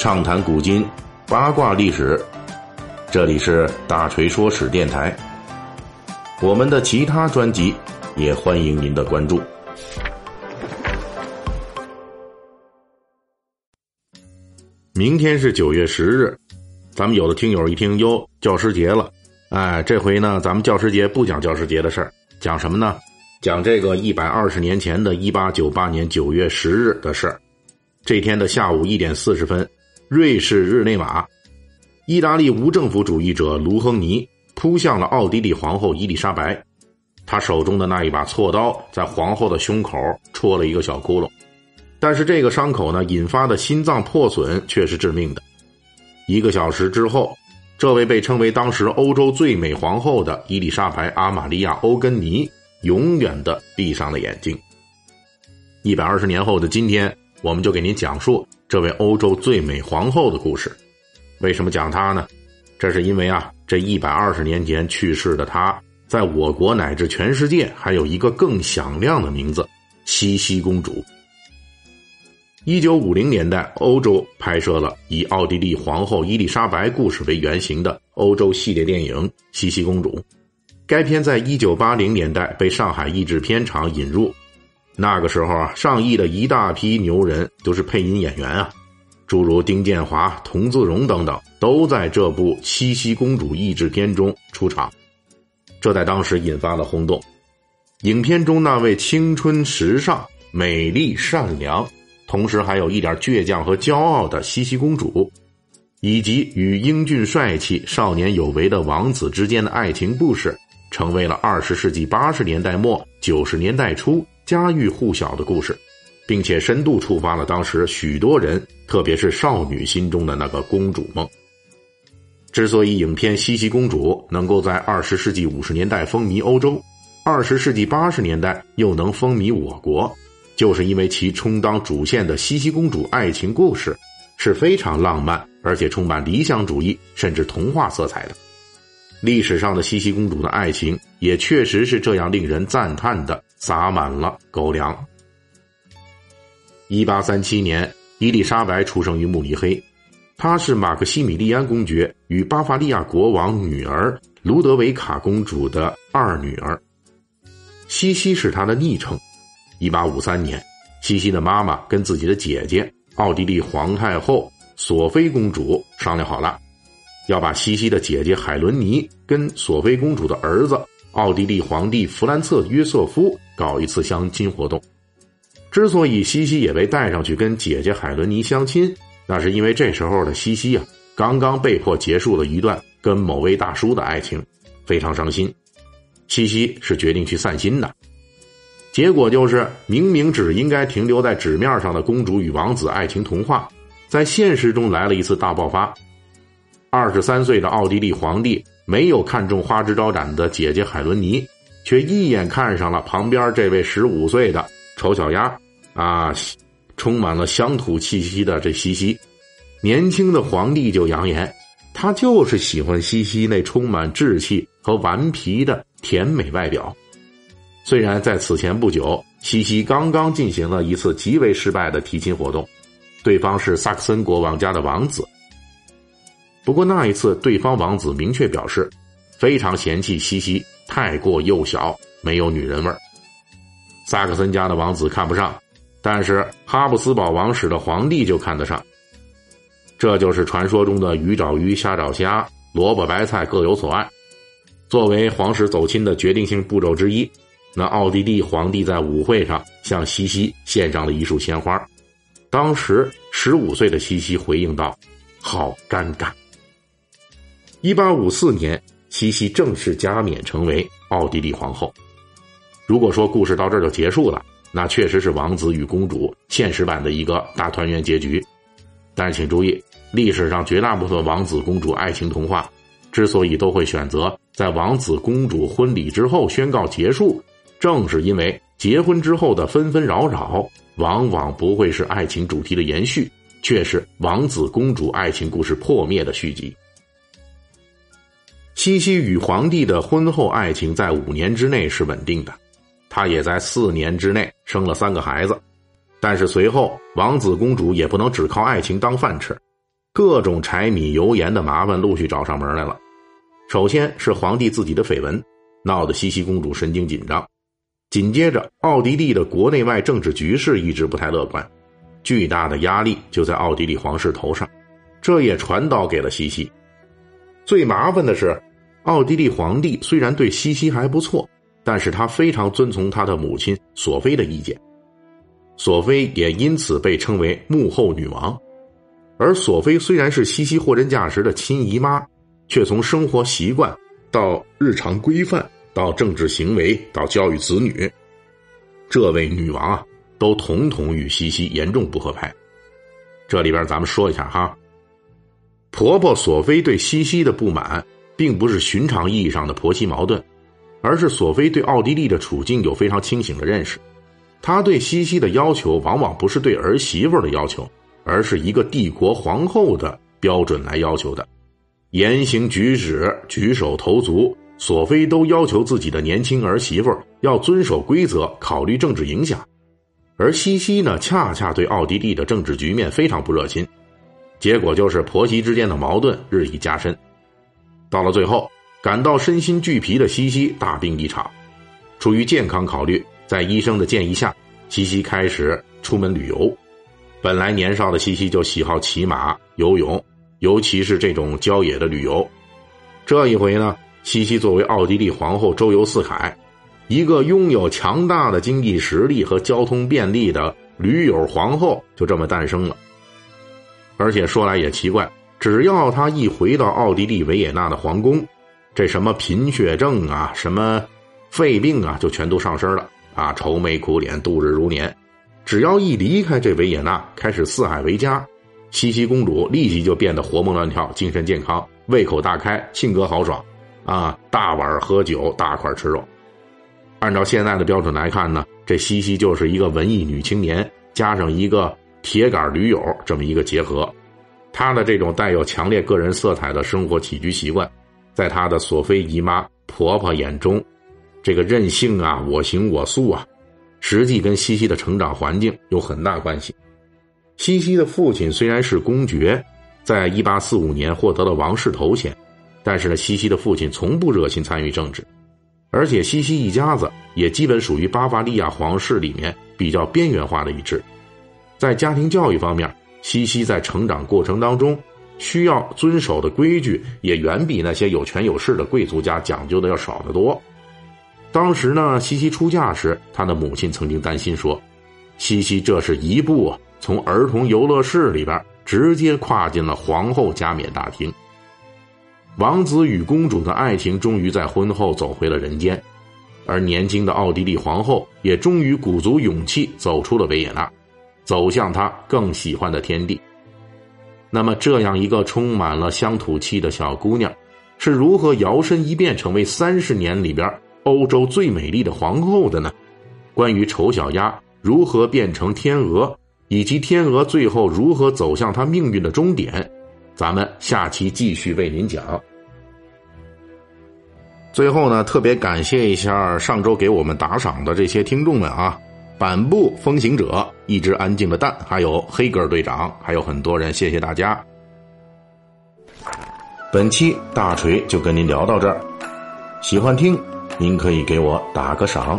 畅谈古今，八卦历史。这里是大锤说史电台。我们的其他专辑也欢迎您的关注。明天是九月十日，咱们有的听友一听哟，教师节了。哎，这回呢，咱们教师节不讲教师节的事儿，讲什么呢？讲这个一百二十年前的一八九八年九月十日的事儿。这天的下午一点四十分，瑞士日内瓦，意大利无政府主义者卢亨尼扑向了奥地利皇后伊丽莎白，他手中的那一把锉刀在皇后的胸口戳了一个小窟窿，但是这个伤口呢引发的心脏破损却是致命的。一个小时之后，这位被称为当时欧洲最美皇后的伊丽莎白·阿玛利亚·欧根尼永远的闭上了眼睛。一百二十年后的今天。我们就给您讲述这位欧洲最美皇后的故事。为什么讲她呢？这是因为啊，这一百二十年前去世的她，在我国乃至全世界还有一个更响亮的名字——茜茜公主。一九五零年代，欧洲拍摄了以奥地利皇后伊丽莎白故事为原型的欧洲系列电影《茜茜公主》。该片在一九八零年代被上海译制片厂引入。那个时候啊，上亿的一大批牛人都是配音演员啊，诸如丁建华、童自荣等等，都在这部《七夕公主》译制片中出场，这在当时引发了轰动。影片中那位青春时尚、美丽善良，同时还有一点倔强和骄傲的西西公主，以及与英俊帅气、少年有为的王子之间的爱情故事，成为了二十世纪八十年代末九十年代初。家喻户晓的故事，并且深度触发了当时许多人，特别是少女心中的那个公主梦。之所以影片《西西公主》能够在二十世纪五十年代风靡欧洲，二十世纪八十年代又能风靡我国，就是因为其充当主线的西西公主爱情故事是非常浪漫，而且充满理想主义甚至童话色彩的。历史上的西西公主的爱情也确实是这样令人赞叹的。撒满了狗粮。一八三七年，伊丽莎白出生于慕尼黑，她是马克西米利安公爵与巴伐利亚国王女儿卢德维卡公主的二女儿。西西是她的昵称。一八五三年，西西的妈妈跟自己的姐姐奥地利皇太后索菲公主商量好了，要把西西的姐姐海伦妮跟索菲公主的儿子。奥地利皇帝弗兰策约瑟夫搞一次相亲活动，之所以西西也被带上去跟姐姐海伦妮相亲，那是因为这时候的西西啊，刚刚被迫结束了一段跟某位大叔的爱情，非常伤心。西西是决定去散心的，结果就是明明只应该停留在纸面上的公主与王子爱情童话，在现实中来了一次大爆发。二十三岁的奥地利皇帝。没有看中花枝招展的姐姐海伦妮，却一眼看上了旁边这位十五岁的丑小鸭，啊，充满了乡土气息的这西西。年轻的皇帝就扬言，他就是喜欢西西那充满稚气和顽皮的甜美外表。虽然在此前不久，西西刚刚进行了一次极为失败的提亲活动，对方是萨克森国王家的王子。不过那一次，对方王子明确表示，非常嫌弃西西太过幼小，没有女人味萨克森家的王子看不上，但是哈布斯堡王室的皇帝就看得上。这就是传说中的鱼找鱼，虾找虾，萝卜白菜各有所爱。作为皇室走亲的决定性步骤之一，那奥地利皇帝在舞会上向西西献上了一束鲜花。当时十五岁的西西回应道：“好尴尬。”一八五四年，西西正式加冕成为奥地利皇后。如果说故事到这儿就结束了，那确实是王子与公主现实版的一个大团圆结局。但请注意，历史上绝大部分王子公主爱情童话，之所以都会选择在王子公主婚礼之后宣告结束，正是因为结婚之后的纷纷扰扰，往往不会是爱情主题的延续，却是王子公主爱情故事破灭的续集。西西与皇帝的婚后爱情在五年之内是稳定的，他也在四年之内生了三个孩子。但是随后，王子公主也不能只靠爱情当饭吃，各种柴米油盐的麻烦陆续找上门来了。首先是皇帝自己的绯闻，闹得西西公主神经紧张；紧接着，奥地利的国内外政治局势一直不太乐观，巨大的压力就在奥地利皇室头上，这也传导给了西西。最麻烦的是，奥地利皇帝虽然对西西还不错，但是他非常遵从他的母亲索菲的意见，索菲也因此被称为幕后女王。而索菲虽然是西西货真价实的亲姨妈。却从生活习惯到日常规范，到政治行为，到教育子女，这位女王啊，都统统与西西严重不合拍。这里边咱们说一下哈，婆婆索菲对西西的不满，并不是寻常意义上的婆媳矛盾，而是索菲对奥地利的处境有非常清醒的认识。她对西西的要求，往往不是对儿媳妇的要求，而是一个帝国皇后的标准来要求的。言行举止、举手投足，索菲都要求自己的年轻儿媳妇要遵守规则，考虑政治影响。而西西呢，恰恰对奥地利的政治局面非常不热心，结果就是婆媳之间的矛盾日益加深。到了最后，感到身心俱疲的西西大病一场。出于健康考虑，在医生的建议下，西西开始出门旅游。本来年少的西西就喜好骑马、游泳。尤其是这种郊野的旅游，这一回呢，西西作为奥地利皇后周游四海，一个拥有强大的经济实力和交通便利的驴友皇后就这么诞生了。而且说来也奇怪，只要他一回到奥地利维也纳的皇宫，这什么贫血症啊，什么肺病啊，就全都上身了啊，愁眉苦脸，度日如年。只要一离开这维也纳，开始四海为家。西西公主立即就变得活蹦乱跳、精神健康、胃口大开、性格豪爽，啊，大碗喝酒、大块吃肉。按照现在的标准来看呢，这西西就是一个文艺女青年加上一个铁杆驴友这么一个结合。她的这种带有强烈个人色彩的生活起居习惯，在她的索菲姨妈婆婆眼中，这个任性啊、我行我素啊，实际跟西西的成长环境有很大关系。西西的父亲虽然是公爵，在一八四五年获得了王室头衔，但是呢，西西的父亲从不热心参与政治，而且西西一家子也基本属于巴伐利亚皇室里面比较边缘化的一支。在家庭教育方面，西西在成长过程当中需要遵守的规矩也远比那些有权有势的贵族家讲究的要少得多。当时呢，西西出嫁时，她的母亲曾经担心说：“西西这是一步啊。”从儿童游乐室里边直接跨进了皇后加冕大厅。王子与公主的爱情终于在婚后走回了人间，而年轻的奥地利皇后也终于鼓足勇气走出了维也纳，走向他更喜欢的天地。那么，这样一个充满了乡土气的小姑娘，是如何摇身一变成为三十年里边欧洲最美丽的皇后的呢？关于丑小鸭如何变成天鹅？以及天鹅最后如何走向它命运的终点，咱们下期继续为您讲。最后呢，特别感谢一下上周给我们打赏的这些听众们啊，板布风行者、一只安静的蛋，还有黑格尔队长，还有很多人，谢谢大家。本期大锤就跟您聊到这儿，喜欢听您可以给我打个赏。